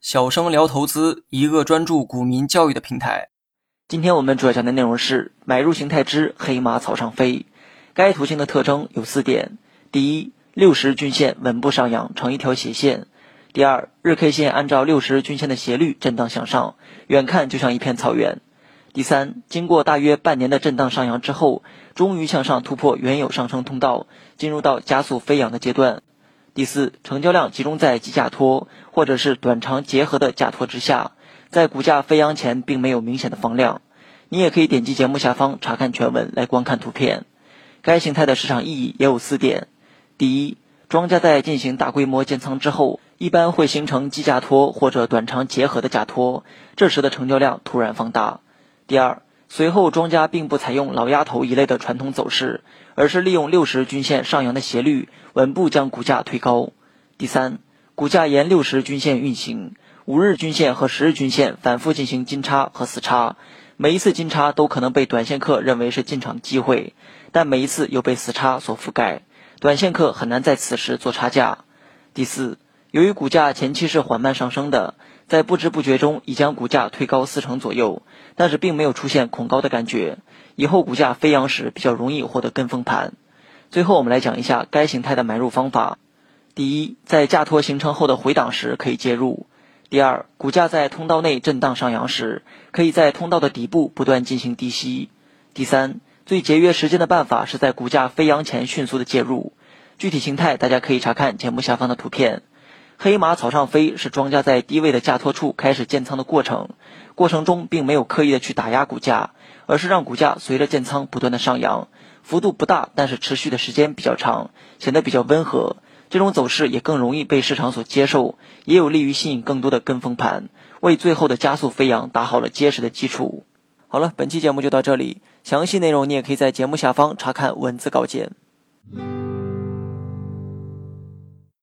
小生聊投资，一个专注股民教育的平台。今天我们主要讲的内容是买入形态之黑马草上飞。该图形的特征有四点：第一，六十日均线稳步上扬，成一条斜线；第二，日 K 线按照六十日均线的斜率震荡向上，远看就像一片草原；第三，经过大约半年的震荡上扬之后，终于向上突破原有上升通道，进入到加速飞扬的阶段；第四，成交量集中在急价托或者是短长结合的价托之下，在股价飞扬前并没有明显的放量。你也可以点击节目下方查看全文来观看图片。该形态的市场意义也有四点：第一，庄家在进行大规模建仓之后，一般会形成基价托或者短长结合的价托，这时的成交量突然放大；第二，随后庄家并不采用老鸭头一类的传统走势，而是利用六十均线上扬的斜率，稳步将股价推高；第三，股价沿六十均线运行，五日均线和十日均线反复进行金叉和死叉，每一次金叉都可能被短线客认为是进场机会。但每一次又被死叉所覆盖，短线客很难在此时做差价。第四，由于股价前期是缓慢上升的，在不知不觉中已将股价推高四成左右，但是并没有出现恐高的感觉。以后股价飞扬时比较容易获得跟风盘。最后我们来讲一下该形态的买入方法：第一，在价托形成后的回档时可以介入；第二，股价在通道内震荡上扬时，可以在通道的底部不断进行低吸；第三。最节约时间的办法是在股价飞扬前迅速的介入。具体形态大家可以查看节目下方的图片。黑马草上飞是庄家在低位的价托处开始建仓的过程，过程中并没有刻意的去打压股价，而是让股价随着建仓不断的上扬，幅度不大，但是持续的时间比较长，显得比较温和。这种走势也更容易被市场所接受，也有利于吸引更多的跟风盘，为最后的加速飞扬打好了结实的基础。好了，本期节目就到这里。详细内容你也可以在节目下方查看文字稿件。